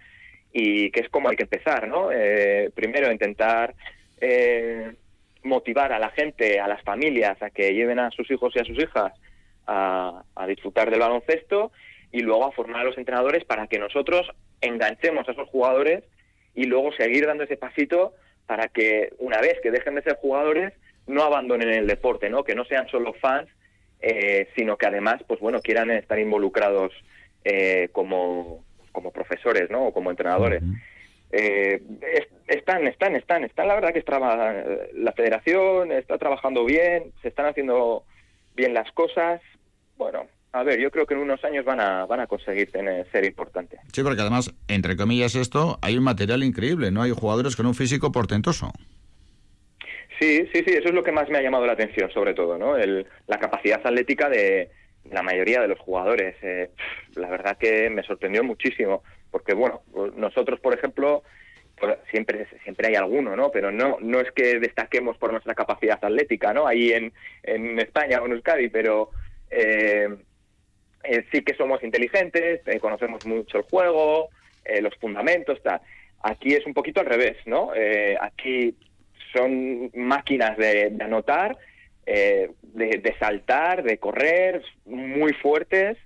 y que es como hay que empezar, ¿no? Eh, primero intentar eh, motivar a la gente, a las familias, a que lleven a sus hijos y a sus hijas a, disfrutar del baloncesto y luego a formar a los entrenadores para que nosotros enganchemos a esos jugadores y luego seguir dando ese pasito para que una vez que dejen de ser jugadores no abandonen el deporte, ¿no? Que no sean solo fans eh, sino que además, pues bueno, quieran estar involucrados eh, como, como profesores, ¿no? O como entrenadores. Eh, están, están, están, están. La verdad que está, la federación está trabajando bien, se están haciendo bien las cosas. Bueno, a ver, yo creo que en unos años van a, van a conseguir tener, ser importantes. Sí, porque además, entre comillas, esto, hay un material increíble, ¿no? Hay jugadores con un físico portentoso. Sí, sí, sí, eso es lo que más me ha llamado la atención, sobre todo, ¿no? El, la capacidad atlética de la mayoría de los jugadores. Eh, la verdad que me sorprendió muchísimo, porque, bueno, nosotros, por ejemplo, pues, siempre siempre hay alguno, ¿no? Pero no no es que destaquemos por nuestra capacidad atlética, ¿no? Ahí en, en España o en Euskadi, pero eh, eh, sí que somos inteligentes, conocemos mucho el juego, los fundamentos, tal. Aquí es un poquito al revés, ¿no? aquí son máquinas de, anotar, eh, de, saltar, de correr, muy fuertes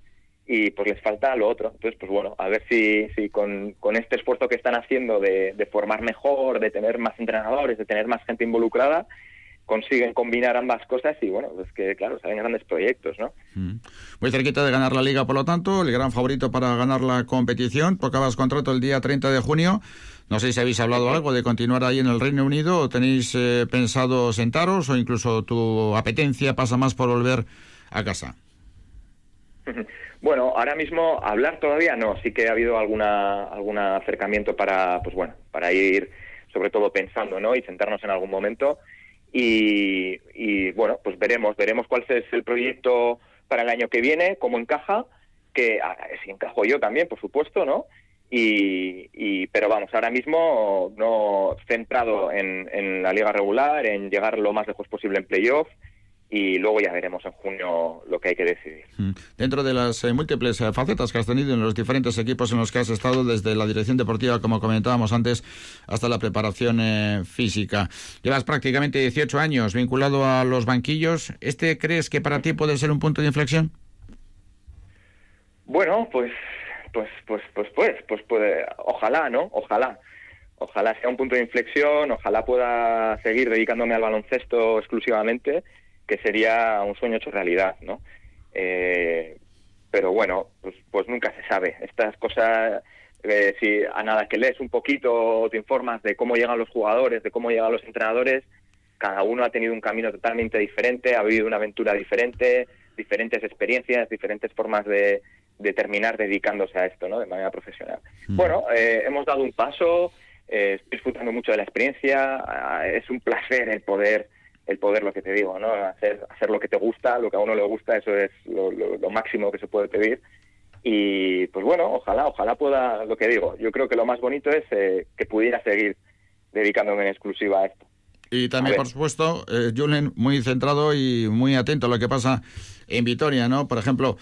y pues les falta lo otro. Entonces, pues bueno, a ver si, si con, con este esfuerzo que están haciendo de, formar mejor, de tener más entrenadores, de tener más gente involucrada, consiguen combinar ambas cosas y bueno, pues que claro, salen grandes proyectos, ¿no? Mm. Muy cerquita de ganar la liga, por lo tanto, el gran favorito para ganar la competición, porque acabas contrato el día 30 de junio. No sé si habéis hablado algo de continuar ahí en el Reino Unido o tenéis eh, pensado sentaros o incluso tu apetencia pasa más por volver a casa. Bueno, ahora mismo hablar todavía no, sí que ha habido alguna algún acercamiento para pues bueno, para ir sobre todo pensando, ¿no? y sentarnos en algún momento y, bueno, pues veremos, veremos cuál es el proyecto para el año que viene, cómo encaja, que ah, si encajo yo también, por supuesto, ¿no? Y, pero vamos, ahora mismo no centrado en, en, la liga regular, en llegar lo más lejos posible en playoff y luego ya veremos en junio lo que hay que decidir. Mm. Dentro de las eh, múltiples eh, facetas que has tenido en los diferentes equipos en los que has estado, desde la dirección deportiva, como comentábamos antes, hasta la preparación eh, física, llevas prácticamente 18 años vinculado a los banquillos. ¿Este crees que para ti puede ser un punto de inflexión? Bueno, pues pues, pues, pues, pues, pues, puede, ojalá, ¿no? Ojalá. Ojalá sea un punto de inflexión, ojalá pueda seguir dedicándome al baloncesto exclusivamente, que sería un sueño hecho realidad, ¿no? Eh, pero bueno, pues, pues nunca se sabe. Estas cosas, eh, si a nada que lees un poquito te informas de cómo llegan los jugadores, de cómo llegan los entrenadores, cada uno ha tenido un camino totalmente diferente, ha vivido una aventura diferente, diferentes experiencias, diferentes formas de, terminar dedicándose a esto, ¿no? De manera profesional. Mm. Bueno, eh, hemos dado un paso, eh, estoy disfrutando mucho de la experiencia, ah, es un placer el poder el poder, lo que te digo, ¿no? Hacer, hacer lo que te gusta, lo que a uno le gusta, eso es lo, máximo que se puede pedir. Y pues bueno, ojalá, ojalá pueda, lo que digo, yo creo que lo más bonito es eh, que pudiera seguir dedicándome en exclusiva a esto. Y también, por supuesto, eh, Julen, muy centrado y muy atento a lo que pasa en Vitoria, ¿no? Por ejemplo,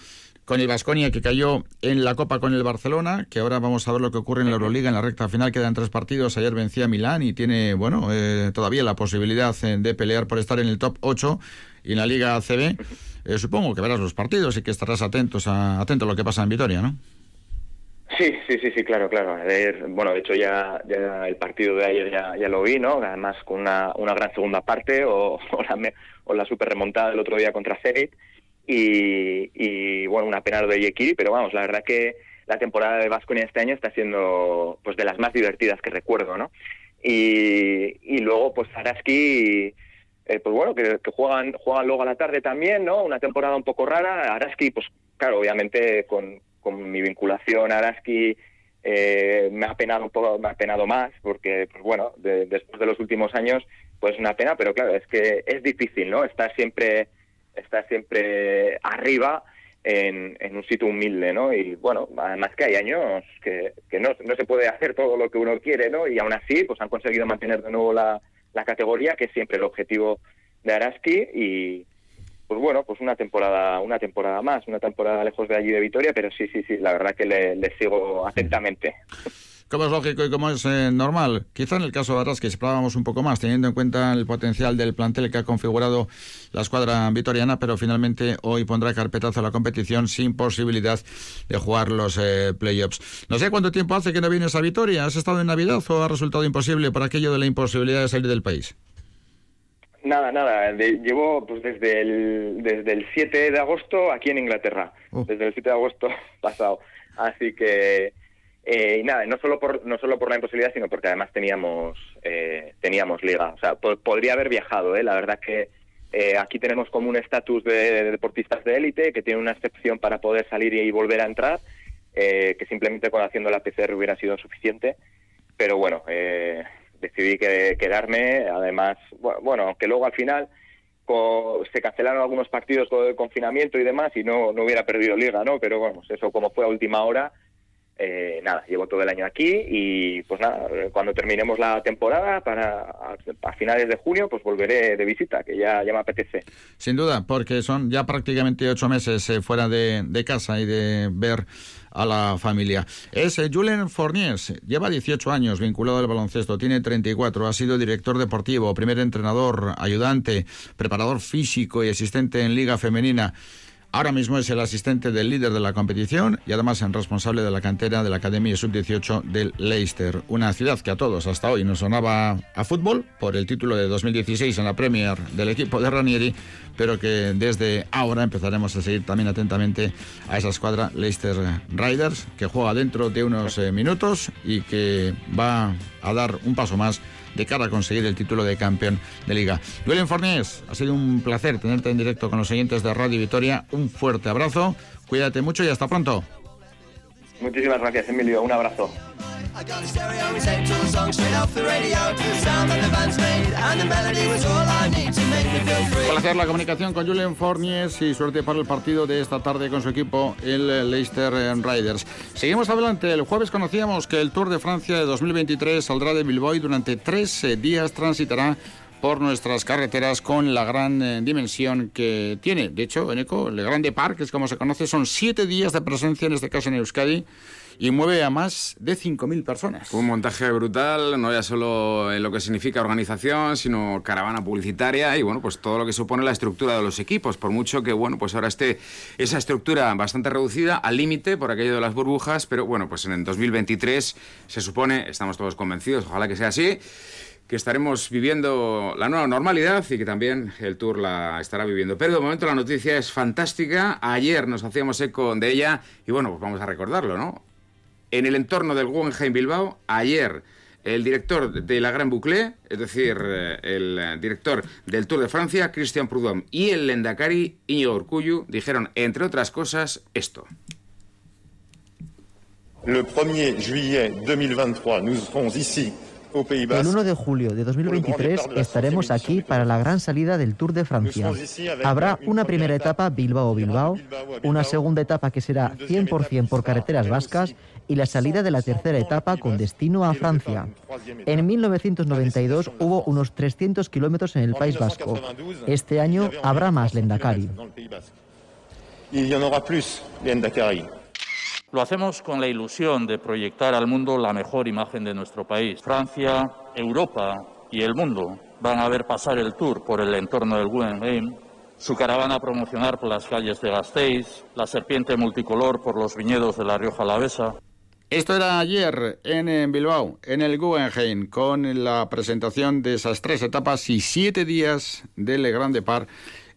con el Vasconia que cayó en la Copa con el Barcelona, que ahora vamos a ver lo que ocurre en la Euroliga en la recta final, quedan tres partidos, ayer vencía Milán y tiene, bueno, eh, todavía la posibilidad eh, de pelear por estar en el top 8 y en la Liga ACB. Eh, supongo que verás los partidos y que estarás atentos a, atento a lo que pasa en Vitoria, ¿no? Sí, sí, sí, sí, claro, claro. bueno, de hecho ya, el partido de ayer ya, lo vi, ¿no? Además con una, una gran segunda parte o, o, la, o la super remontada del otro día contra Zenit y, bueno, una pena lo de Yekiri, pero vamos, la verdad que la temporada de Vasconia este año está siendo pues de las más divertidas que recuerdo, ¿no? Y, luego pues Araski, eh, pues bueno, que, juegan, juegan luego a la tarde también, ¿no? Una temporada un poco rara. Araski, pues claro, obviamente con, mi vinculación a Araski eh, me ha penado un poco, me ha penado más, porque pues bueno, después de los últimos años, pues una pena, pero claro, es que es difícil, ¿no? Estar siempre está siempre arriba en, un sitio humilde, ¿no? Y bueno, además que hay años que, no, se puede hacer todo lo que uno quiere, ¿no? Y aún así, pues han conseguido mantener de nuevo la, categoría, que es siempre el objetivo de Araski y pues bueno, pues una temporada, una temporada más, una temporada lejos de allí de Vitoria, pero sí, sí, sí, la verdad que le sigo atentamente como es lógico y como es eh, normal. Quizá en el caso de Arras que esperábamos un poco más, teniendo en cuenta el potencial del plantel que ha configurado la escuadra vitoriana, pero finalmente hoy pondrá carpetazo a la competición sin posibilidad de jugar los eh, playoffs. No sé cuánto tiempo hace que no vienes a Vitoria. ¿Has estado en Navidad o ha resultado imposible por aquello de la imposibilidad de salir del país? Nada, nada. llevo pues desde el, desde el 7 de agosto aquí en Inglaterra. Oh. Desde el 7 de agosto pasado. Así que eh, y nada, no solo por no solo por la imposibilidad, sino porque además teníamos eh, teníamos liga. O sea, podría haber viajado. ¿eh? La verdad que eh, aquí tenemos como un estatus de, deportistas de élite que tiene una excepción para poder salir y, volver a entrar, que simplemente con haciendo la PCR hubiera sido suficiente. Pero bueno, decidí que, quedarme. Además, bueno, aunque luego al final se cancelaron algunos partidos con el confinamiento y demás y no, no hubiera perdido liga, ¿no? Pero bueno, eso como fue a última hora eh, nada, llevo todo el año aquí y pues nada, cuando terminemos la temporada para a, finales de junio pues volveré de visita, que ya, ya me apetece. Sin duda, porque son ya prácticamente ocho meses eh, fuera de, casa y de ver a la familia. Es eh, Julien Fourniers, lleva 18 años vinculado al baloncesto, tiene 34, ha sido director deportivo, primer entrenador, ayudante, preparador físico y asistente en Liga Femenina. Ahora mismo es el asistente del líder de la competición y además el responsable de la cantera de la Academia Sub-18 del Leicester, una ciudad que a todos hasta hoy nos sonaba a fútbol por el título de 2016 en la Premier del equipo de Ranieri, pero que desde ahora empezaremos a seguir también atentamente a esa escuadra Leicester Riders, que juega dentro de unos eh, minutos y que va a dar un paso más de cara a conseguir el título de campeón de liga. Julien Fornés, ha sido un placer tenerte en directo con los oyentes de Radio Vitoria. Un fuerte abrazo, cuídate mucho y hasta pronto. Muchísimas gracias, Emilio. Un abrazo. hacer la comunicación con Julian Fornies y suerte para el partido de esta tarde con su equipo, el Leicester Riders. Seguimos adelante. El jueves conocíamos que el Tour de Francia de 2023 saldrá de Bilbao y durante tres días transitará por nuestras carreteras con la gran eh, dimensión que tiene. De hecho, en Eco, el Grande Park, es como se conoce, son siete días de presencia, en este caso en Euskadi, y mueve a más de 5.000 personas. Un montaje brutal, no ya solo en lo que significa organización, sino caravana publicitaria y bueno, pues todo lo que supone la estructura de los equipos, por mucho que bueno, pues ahora esté esa estructura bastante reducida, al límite por aquello de las burbujas, pero bueno, pues en el 2023 se supone, estamos todos convencidos, ojalá que sea así, que estaremos viviendo la nueva normalidad y que también el Tour la estará viviendo. Pero de momento la noticia es fantástica. Ayer nos hacíamos eco de ella y bueno, pues vamos a recordarlo, ¿no? En el entorno del Guggenheim Bilbao, ayer el director de la Gran Boucle, es decir, eh, el director del Tour de Francia, Christian Prudhomme, y el Lendakari, Iñigo Urkullu, dijeron, entre otras cosas, esto. El 1er juillet 2023, nous serons ici el 1 de julio de 2023 estaremos aquí para la gran salida del Tour de Francia. Habrá una primera etapa Bilbao-Bilbao, una segunda etapa que será 100% por carreteras vascas y la salida de la tercera etapa con destino a Francia. En 1992 hubo unos 300 kilómetros en el País Vasco. Este año habrá más Lendakari. Lo hacemos con la ilusión de proyectar al mundo la mejor imagen de nuestro país. Francia, Europa y el mundo van a ver pasar el tour por el entorno del Guggenheim, su caravana promocionar por las calles de Gasteiz, la serpiente multicolor por los viñedos de la Rioja Alavesa. Esto era ayer en, Bilbao, en el Guggenheim, con la presentación de esas tres etapas y siete días del Grande Par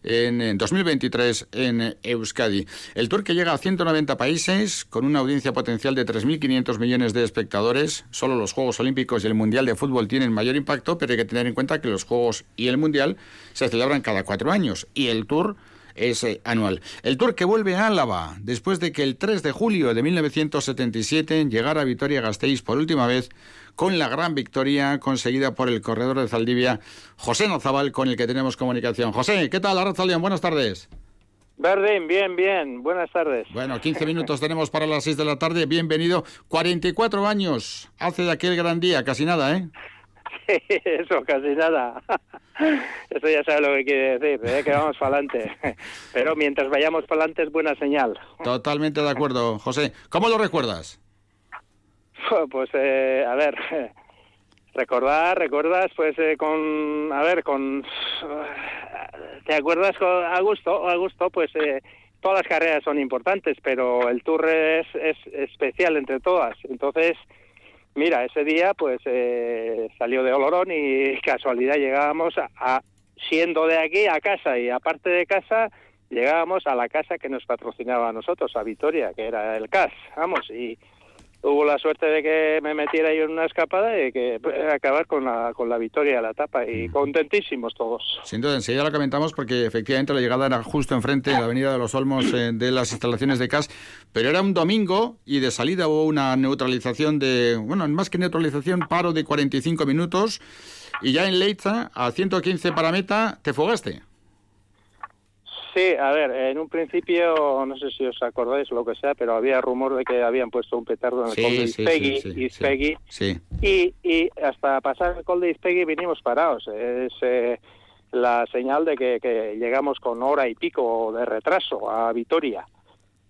en 2023 en Euskadi. El tour que llega a 190 países con una audiencia potencial de 3.500 millones de espectadores. Solo los Juegos Olímpicos y el Mundial de Fútbol tienen mayor impacto, pero hay que tener en cuenta que los Juegos y el Mundial se celebran cada cuatro años y el tour es anual. El Tour que vuelve a Álava después de que el 3 de julio de 1977 llegara a Vitoria-Gasteiz por última vez con la gran victoria conseguida por el corredor de Zaldivia, José Nozabal, con el que tenemos comunicación. José, ¿qué tal? Arrazalión, buenas tardes. Verdín, bien, bien. Buenas tardes. Bueno, 15 minutos tenemos para las 6 de la tarde. Bienvenido. 44 años hace de aquel gran día, casi nada, ¿eh? Eso, casi nada. Eso ya sabe lo que quiere decir, ¿eh? que vamos para adelante. Pero mientras vayamos para adelante es buena señal. Totalmente de acuerdo, José. ¿Cómo lo recuerdas? Pues, eh, a ver, recordar, recuerdas, pues eh, con, a ver, con, ¿te acuerdas con, a gusto, a gusto, pues eh, todas las carreras son importantes, pero el Tour es, es especial entre todas. Entonces, mira, ese día pues eh, salió de Olorón y casualidad llegábamos a, siendo de aquí a casa y aparte de casa llegábamos a la casa que nos patrocinaba a nosotros, a Vitoria, que era el CAS, vamos, y hubo la suerte de que me metiera yo en una escapada y que acabar con la, con la victoria de la etapa y mm. contentísimos todos. Sin duda, enseguida lo comentamos porque efectivamente la llegada era justo enfrente de la Avenida de los Olmos eh, de las instalaciones de CAS, pero era un domingo y de salida hubo una neutralización de, bueno, más que neutralización, paro de 45 minutos y ya en Leitza, a 115 para meta, te fugaste. Sí, a ver, en un principio, no sé si os acordáis lo que sea, pero había rumor de que habían puesto un petardo en el col de Ispegui, y, y, hasta pasar el col de Ispegui vinimos parados. Es eh, la señal de que, llegamos con hora y pico de retraso a Vitoria.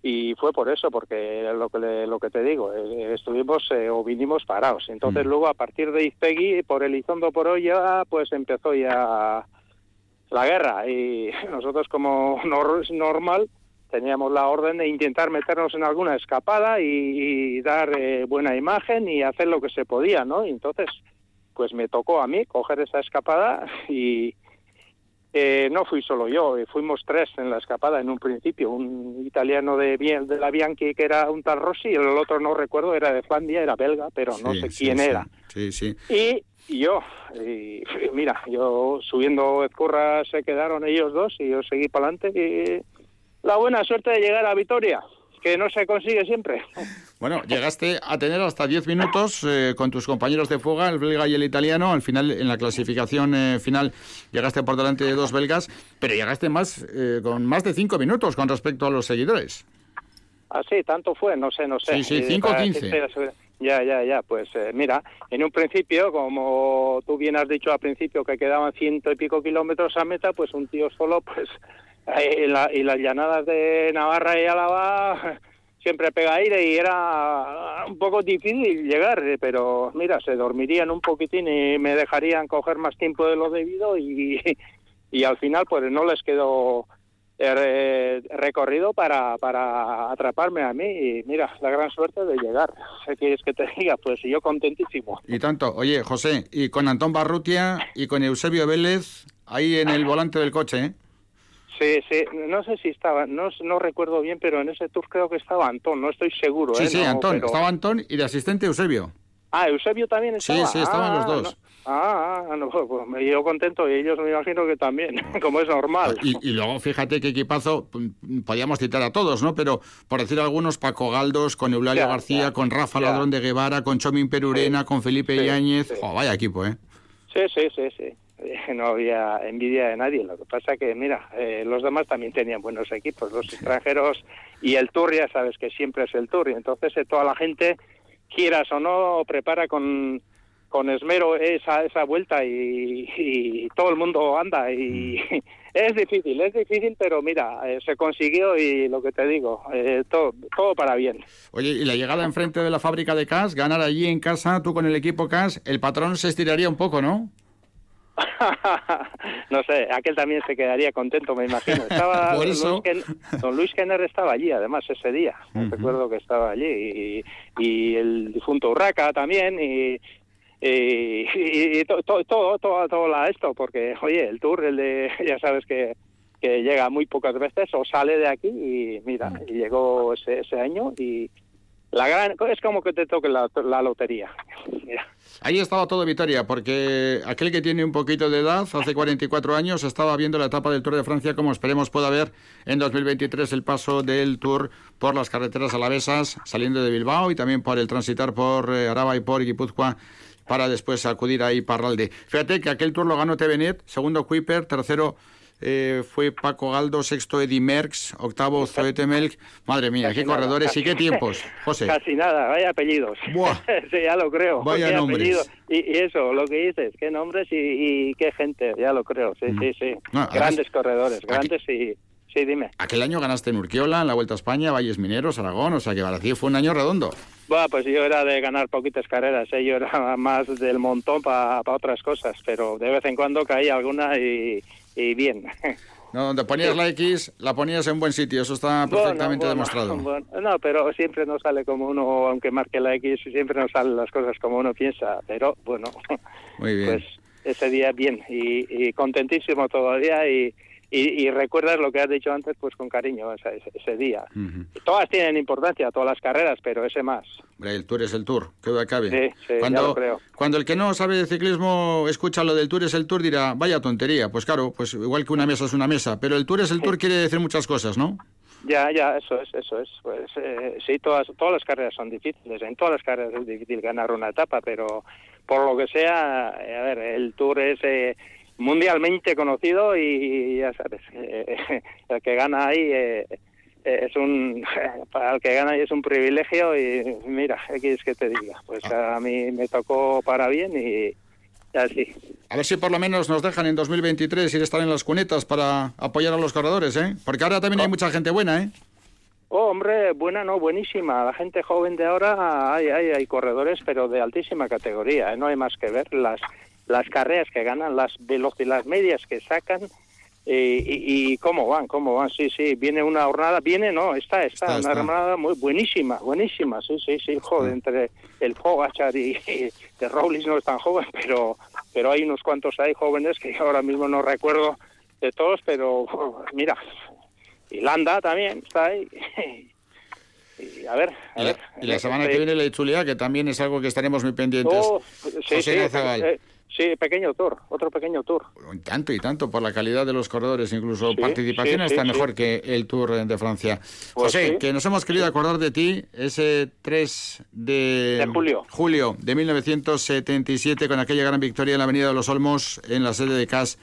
Y fue por eso, porque lo que, lo que te digo, eh, estuvimos eh, o vinimos parados. Entonces mm. luego a partir de Ispegui, por Elizondo por olla, pues empezó ya la guerra y nosotros como normal teníamos la orden de intentar meternos en alguna escapada y, dar eh, buena imagen y hacer lo que se podía, ¿no? Y entonces, pues me tocó a mí coger esa escapada y eh, no fui solo yo, eh, fuimos tres en la escapada en un principio, un italiano de, de la Bianchi que era un tal Rossi y el otro no recuerdo, era de Flandia, era belga, pero no sé quién era. Sí, sí. Y yo. Y mira, yo subiendo Ezcurra se quedaron ellos dos y yo seguí para adelante y la buena suerte de llegar a Vitoria, que no se consigue siempre. Bueno, llegaste a tener hasta 10 minutos eh, con tus compañeros de fuga, el belga y el italiano. Al final, en la clasificación eh, final, llegaste por delante de dos belgas, pero llegaste más eh, con más de 5 minutos con respecto a los seguidores. Ah, sí, tanto fue, no sé, no sé. Sí, sí, 5 o 15 ya, ya, ya. Pues eh, mira, en un principio, como tú bien has dicho al principio que quedaban ciento y pico kilómetros a meta, pues un tío solo, pues, y, las llanadas de Navarra y Álava siempre pega aire y era un poco difícil llegar, pero mira, se dormirían un poquitín y me dejarían coger más tiempo de lo debido y, y al final pues no les quedó recorrido para, para atraparme a mí y mira, la gran suerte de llegar. ¿Qué quieres que te diga? Pues yo contentísimo. Y tanto. Oye, José, y con Antón Barrutia y con Eusebio Vélez ahí en el volante del coche, ¿eh? Sí, sí, no sé si estaba, no, no recuerdo bien, pero en ese tour creo que estaba Antón, no estoy seguro. Sí, ¿eh? sí, Antón, estaba Antón y de asistente Eusebio. Ah, Eusebio también estaba. Sí, sí, estaban los ah, dos. Ah, ah, no, pues me yo contento y ellos me imagino que también, como es normal. Y, luego fíjate qué equipazo, podíamos citar a todos, ¿no? Pero por decir algunos, Paco Galdos, con Eulalia García, con Rafa Ladrón de Guevara, con Chomín Perurena, con Felipe Yáñez. vaya equipo, ¿eh? Sí, sí, sí, sí. No había envidia de nadie. Lo que pasa que, mira, eh, los demás también tenían buenos equipos, los extranjeros y el Tour, ya sabes que siempre es el Tour. Y entonces eh, toda la gente, quieras o no, prepara con con esmero esa, esa vuelta y, todo el mundo anda y mm. es difícil, es difícil, pero mira, eh, se consiguió y lo que te digo, eh, todo, todo para bien. Oye, y la llegada enfrente de la fábrica de CAS, ganar allí en casa, tú con el equipo CAS, el patrón se estiraría un poco, ¿no? no sé, aquel también se quedaría contento, me imagino. Estaba Por eso... don Luis Kenner estaba allí, además, ese día. Recuerdo que estaba allí. Y, y el difunto Urraca también. Y, y, todo, todo, todo, todo, esto, porque, oye, el tour, el de, ya sabes que, que llega muy pocas veces o sale de aquí y mira, mm. y llegó ese, ese año y la gran, es como que te toque la, la lotería. Ahí estaba todo Vitoria, porque aquel que tiene un poquito de edad, hace 44 años, estaba viendo la etapa del Tour de Francia, como esperemos pueda ver en 2023 el paso del Tour por las carreteras alavesas, saliendo de Bilbao y también por el transitar por eh, Araba y por Guipúzcoa para después acudir ahí Parralde. Fíjate que aquel tour lo ganó Tevenet, segundo Kuiper, tercero eh, fue Paco Galdo, sexto Eddie Merckx, octavo Zoete Melk. Madre mía, qué corredores y qué tiempos, José. Casi nada, vaya apellidos. sí, ya lo creo. Vaya nombres. Y, eso, lo que dices, qué nombres y, qué gente, ya lo creo. Sí, sí, sí. grandes corredores, grandes y... Sí, dime. Aquel año ganaste en Urquiola, en la Vuelta a España, Valles Mineros, Aragón, o sea que para ti fue un año redondo. Bueno, pues yo era de ganar poquitas carreras, ¿eh? yo era más del montón para otras cosas, pero de vez en cuando caía alguna y, bien. No, donde ponías la X, la ponías en buen sitio, eso está perfectamente demostrado. no, pero siempre no sale como uno, aunque marque la X, siempre no salen las cosas como uno piensa, pero bueno, Muy bien. pues ese día bien y contentísimo todavía y, y, recuerdas lo que has dicho antes pues con cariño ese, día. Todas tienen importancia, todas las carreras, pero ese más. El Tour es el Tour, que acabe. Sí, sí, cuando, creo. cuando el que no sabe de ciclismo escucha lo del Tour es el Tour dirá, vaya tontería. Pues claro, pues igual que una mesa es una mesa, pero el Tour es el Tour quiere decir muchas cosas, ¿no? Ya, ya, eso es, eso es. Pues eh, sí, todas, todas las carreras son difíciles. En todas las carreras es difícil ganar una etapa, pero por lo que sea, eh, a ver, el Tour es eh, mundialmente conocido y ya sabes, eh, el que gana ahí eh, es un para el que gana ahí es un privilegio y mira, ¿qué quieres que te diga? Pues a mí me tocó para bien y así. A ver si por lo menos nos dejan en 2023 ir a estar en las cunetas para apoyar a los corredores, ¿eh? Porque ahora también hay oh. mucha gente buena, ¿eh? Oh, hombre, buena, no, buenísima. La gente joven de ahora hay, hay, hay corredores, pero de altísima categoría. ¿eh? No hay más que ver. Las, las carreras que ganan, las velocidades medias que sacan eh, y, cómo van, cómo van, sí, sí, viene una jornada, viene, no, está, está, una jornada muy buenísima, buenísima, sí, sí, sí, joder, entre el Fogachar y, de Robles no es tan joven, pero, pero hay unos cuantos ahí jóvenes que ahora mismo no recuerdo de todos, pero mira, y Landa también está ahí. Y a ver, a ver. Y la semana que viene la Itzulia, que también es algo que estaremos muy pendientes. Oh, sí, sí, Sí, pequeño tour, otro pequeño tour. Tanto y tanto por la calidad de los corredores, incluso participación está mejor que el Tour de Francia. Pues José, que nos hemos querido acordar de ti ese 3 de, julio. julio de 1977 con aquella gran victoria en la Avenida de los Olmos en la sede de CAS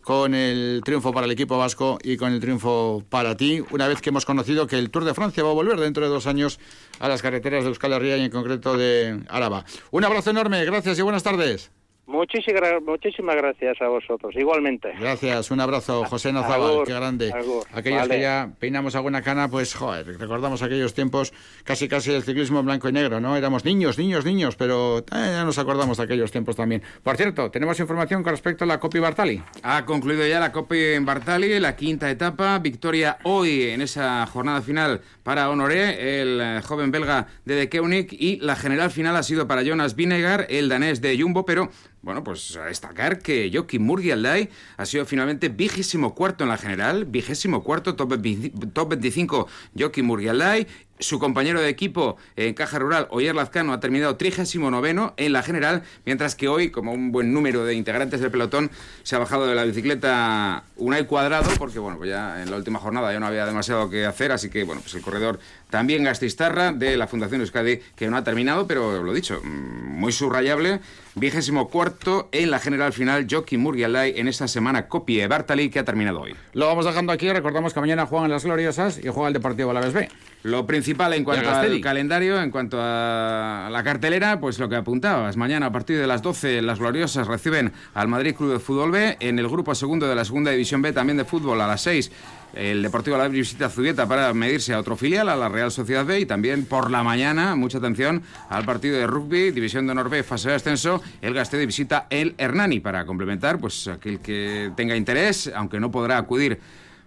con el triunfo para el equipo vasco y con el triunfo para ti, una vez que hemos conocido que el Tour de Francia va a volver dentro de dos años a las carreteras de Euskal Herria y en concreto de Álava. Un abrazo enorme, gracias y buenas tardes. Muchísimas, gracias a vosotros, igualmente. Gracias, un abrazo, José Nazabal, qué grande. Aquellos que ya peinamos alguna cana, pues, joder, recordamos aquellos tiempos casi casi del ciclismo blanco y negro, ¿no? Éramos niños, niños, niños, pero eh, ya nos acordamos de aquellos tiempos también. Por cierto, tenemos información con respecto a la Copi Bartali. Ha concluido ya la Copi Bartali, la quinta etapa, victoria hoy en esa jornada final para Honoré, el eh, joven belga de De Keunig, y la general final ha sido para Jonas Vinegar, el danés de Jumbo, pero bueno, pues a destacar que Joaquim Murgialdai ha sido finalmente vigésimo cuarto en la general, vigésimo cuarto, top, 25 Joaquim Murgialdai, su compañero de equipo en Caja Rural, Oyer Lazcano, ha terminado 39 en la general, mientras que hoy, como un buen número de integrantes del pelotón, se ha bajado de la bicicleta Unai Cuadrado, porque bueno, pues ya en la última jornada ya no había demasiado que hacer, así que bueno, pues el corredor también Gastistarra de la Fundación Euskadi, que no ha terminado, pero lo dicho, mm, muy subrayable, vigésimo cuarto en la general final, Jockey Murgialai en esta semana copie Bartali, que ha terminado hoy. Lo vamos dejando aquí, recordamos que mañana juegan las Gloriosas y juega el Deportivo Alavés B. Lo principal en cuanto al calendario, en cuanto a la cartelera, pues lo que apuntabas. Mañana a partir de las 12 las gloriosas reciben al Madrid Club de Fútbol B. En el grupo segundo de la segunda división B también de fútbol a las 6 el Deportivo La visita Zubieta para medirse a otro filial, a la Real Sociedad B, y también por la mañana, mucha atención al partido de rugby, División de Honor B, fase de ascenso, el Gastedi visita el Hernani para complementar, pues aquel que tenga interés, aunque no podrá acudir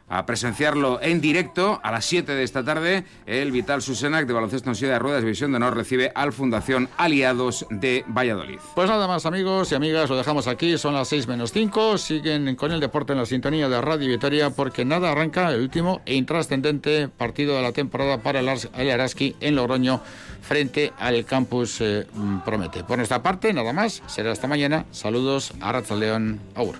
a presenciarlo en directo a las 7 de esta tarde. El Vital Susenac de baloncesto en silla de ruedas División de Honor recibe al Fundación Aliados de Valladolid. Pues nada más amigos y amigas, lo dejamos aquí, son las 6 menos 5, siguen con el deporte en la sintonía de Radio Vitoria porque nada arranca el último e intrascendente partido de la temporada para el Araski en Logroño frente al campus eh, Promete. Por nuestra parte, nada más, será hasta mañana. Saludos a León Aur.